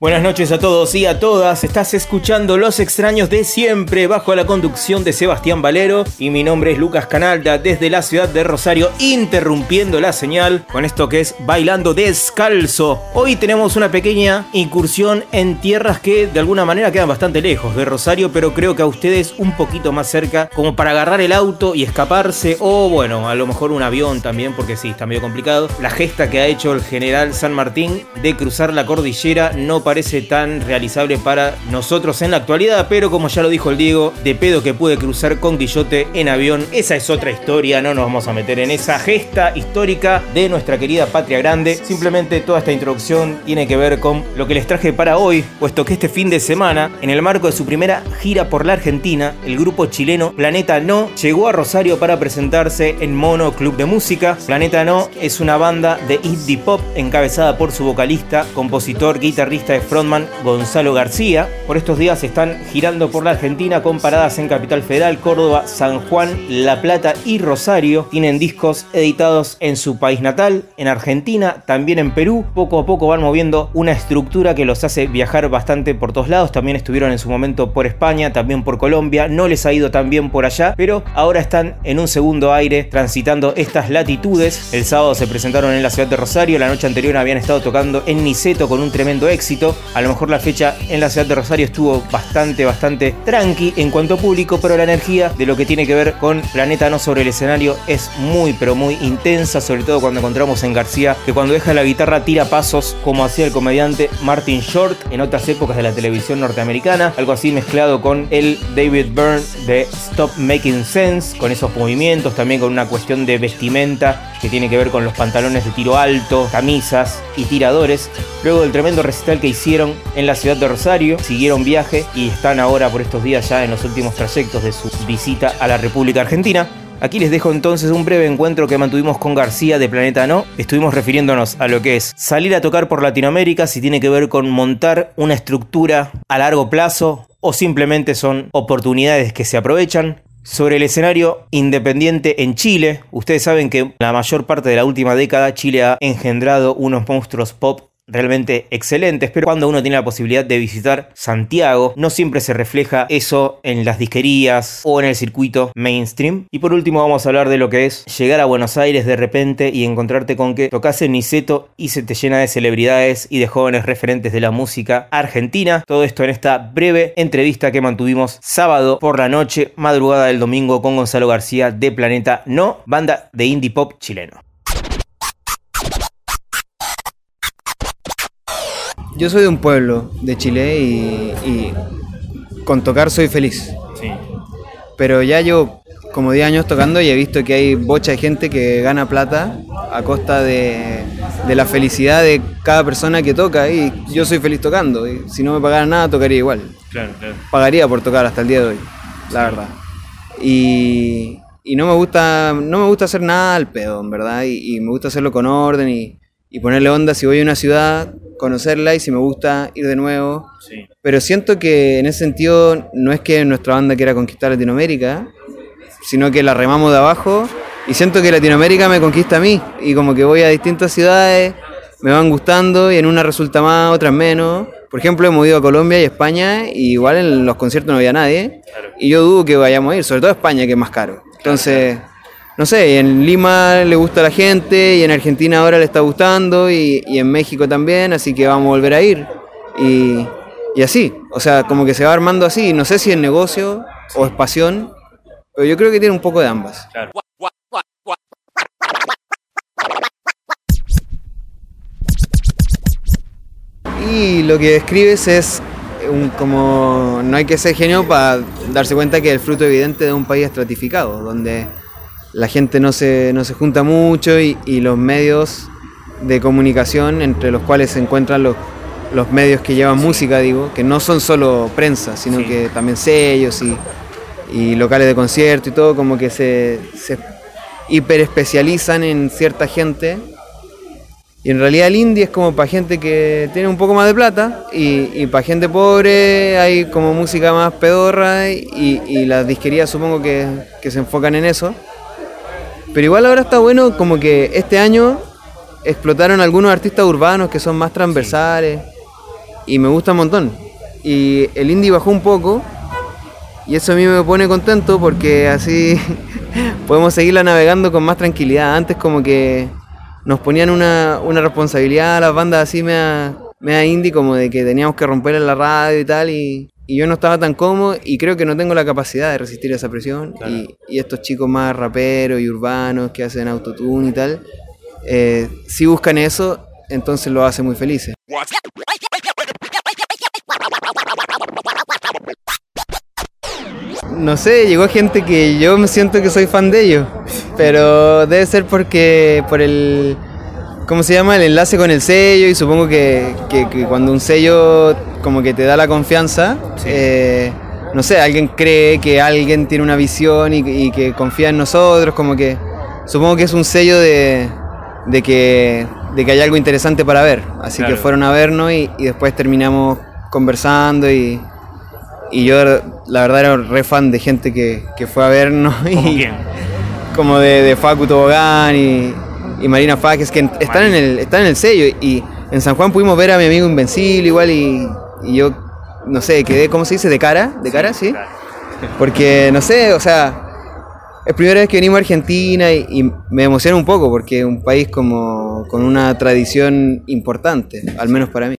Buenas noches a todos y a todas. Estás escuchando Los Extraños de Siempre bajo la conducción de Sebastián Valero y mi nombre es Lucas Canalda desde la ciudad de Rosario interrumpiendo la señal con esto que es Bailando Descalzo. Hoy tenemos una pequeña incursión en tierras que de alguna manera quedan bastante lejos de Rosario, pero creo que a ustedes un poquito más cerca como para agarrar el auto y escaparse o bueno, a lo mejor un avión también porque sí, está medio complicado. La gesta que ha hecho el general San Martín de cruzar la cordillera no parece tan realizable para nosotros en la actualidad, pero como ya lo dijo el Diego, de pedo que pude cruzar con Guillote en avión, esa es otra historia, no nos vamos a meter en esa gesta histórica de nuestra querida patria grande. Simplemente toda esta introducción tiene que ver con lo que les traje para hoy, puesto que este fin de semana, en el marco de su primera gira por la Argentina, el grupo chileno Planeta No llegó a Rosario para presentarse en Mono Club de Música. Planeta No es una banda de indie pop encabezada por su vocalista, compositor, guitarrista frontman Gonzalo García. Por estos días están girando por la Argentina con paradas en Capital Federal, Córdoba, San Juan, La Plata y Rosario. Tienen discos editados en su país natal, en Argentina, también en Perú. Poco a poco van moviendo una estructura que los hace viajar bastante por todos lados. También estuvieron en su momento por España, también por Colombia. No les ha ido tan bien por allá, pero ahora están en un segundo aire transitando estas latitudes. El sábado se presentaron en la ciudad de Rosario, la noche anterior habían estado tocando en Niceto con un tremendo éxito. A lo mejor la fecha en la ciudad de Rosario estuvo bastante, bastante tranqui en cuanto a público, pero la energía de lo que tiene que ver con Planeta No sobre el escenario es muy, pero muy intensa, sobre todo cuando encontramos en García que cuando deja la guitarra tira pasos como hacía el comediante Martin Short en otras épocas de la televisión norteamericana, algo así mezclado con el David Byrne de Stop Making Sense, con esos movimientos, también con una cuestión de vestimenta que tiene que ver con los pantalones de tiro alto, camisas y tiradores. Luego del tremendo recital que hicieron en la ciudad de Rosario, siguieron viaje y están ahora por estos días ya en los últimos trayectos de su visita a la República Argentina. Aquí les dejo entonces un breve encuentro que mantuvimos con García de Planeta No. Estuvimos refiriéndonos a lo que es salir a tocar por Latinoamérica, si tiene que ver con montar una estructura a largo plazo o simplemente son oportunidades que se aprovechan. Sobre el escenario independiente en Chile, ustedes saben que la mayor parte de la última década Chile ha engendrado unos monstruos pop realmente excelentes, pero cuando uno tiene la posibilidad de visitar Santiago, no siempre se refleja eso en las disquerías o en el circuito mainstream. Y por último vamos a hablar de lo que es llegar a Buenos Aires de repente y encontrarte con que tocas en Niceto y se te llena de celebridades y de jóvenes referentes de la música argentina. Todo esto en esta breve entrevista que mantuvimos sábado por la noche, madrugada del domingo con Gonzalo García de Planeta No, banda de indie pop chileno. Yo soy de un pueblo de Chile y, con tocar soy feliz. Sí. Pero ya yo como 10 años tocando y he visto que hay bocha de gente que gana plata a costa de, la felicidad de cada persona que toca y yo soy feliz tocando. Y si no me pagaran nada, tocaría igual. Claro, claro. Pagaría por tocar hasta el día de hoy, la verdad. Y, no me gusta no me gusta hacer nada al pedo, en verdad, y, y me gusta hacerlo con orden y, y ponerle onda si voy a una ciudad, conocerla y si me gusta ir de nuevo. Pero siento que en ese sentido no es que nuestra banda quiera conquistar Latinoamérica, sino que la remamos de abajo y siento que Latinoamérica me conquista a mí y como que voy a distintas ciudades, me van gustando y en una resulta más, otras menos. Por ejemplo, hemos ido a Colombia y España y igual en los conciertos no había nadie y yo dudo que vayamos a ir, sobre todo a España que es más caro. Entonces no sé, en Lima le gusta a la gente y en Argentina ahora le está gustando y, en México también, así que vamos a volver a ir. Y, así, o sea, como que se va armando así, no sé si es negocio o es pasión, pero yo creo que tiene un poco de ambas. Y lo que describes es un, como no hay que ser genio para darse cuenta que es el fruto evidente de un país estratificado, donde la gente no se, no se junta mucho y, los medios de comunicación, entre los cuales se encuentran los, los medios que llevan música, digo, que no son solo prensa, sino que también sellos y, y, locales de concierto y todo, como que se, se hiperespecializan en cierta gente. Y en realidad el indie es como para gente que tiene un poco más de plata y, y para gente pobre hay como música más pedorra y, y las disquerías supongo que, que se enfocan en eso. Pero igual ahora está bueno como que este año explotaron algunos artistas urbanos que son más transversales. y me gusta un montón. Y el indie bajó un poco y eso a mí me pone contento porque así podemos seguirla navegando con más tranquilidad. Antes como que nos ponían una, responsabilidad a las bandas así me da indie como de que teníamos que romper en la radio y tal y, yo no estaba tan cómodo y creo que no tengo la capacidad de resistir esa presión y, estos chicos más raperos y urbanos que hacen autotune y tal, eh, si buscan eso, entonces lo hace muy felices. No sé, llegó gente que yo me siento que soy fan de ellos, pero debe ser porque por el, ¿cómo se llama? El enlace con el sello y supongo que, cuando un sello como que te da la confianza, eh, no sé, alguien cree que alguien tiene una visión y, que confía en nosotros, como que supongo que es un sello de, que, de que hay algo interesante para ver, así que fueron a vernos y después terminamos conversando y y yo la verdad era re fan de gente que, fue a vernos. ¿Como quién? Como de, de Facu Tobogán y, Marina Faques, que están en, el, están en el sello. Y en San Juan pudimos ver a mi amigo Invencible igual y, yo, no sé, quedé, ¿cómo se dice? ¿De cara? ¿De cara? Sí. Porque, no sé, o sea, es primera vez que venimos a Argentina y, y, me emociona un poco porque es un país como con una tradición importante, al menos para mí.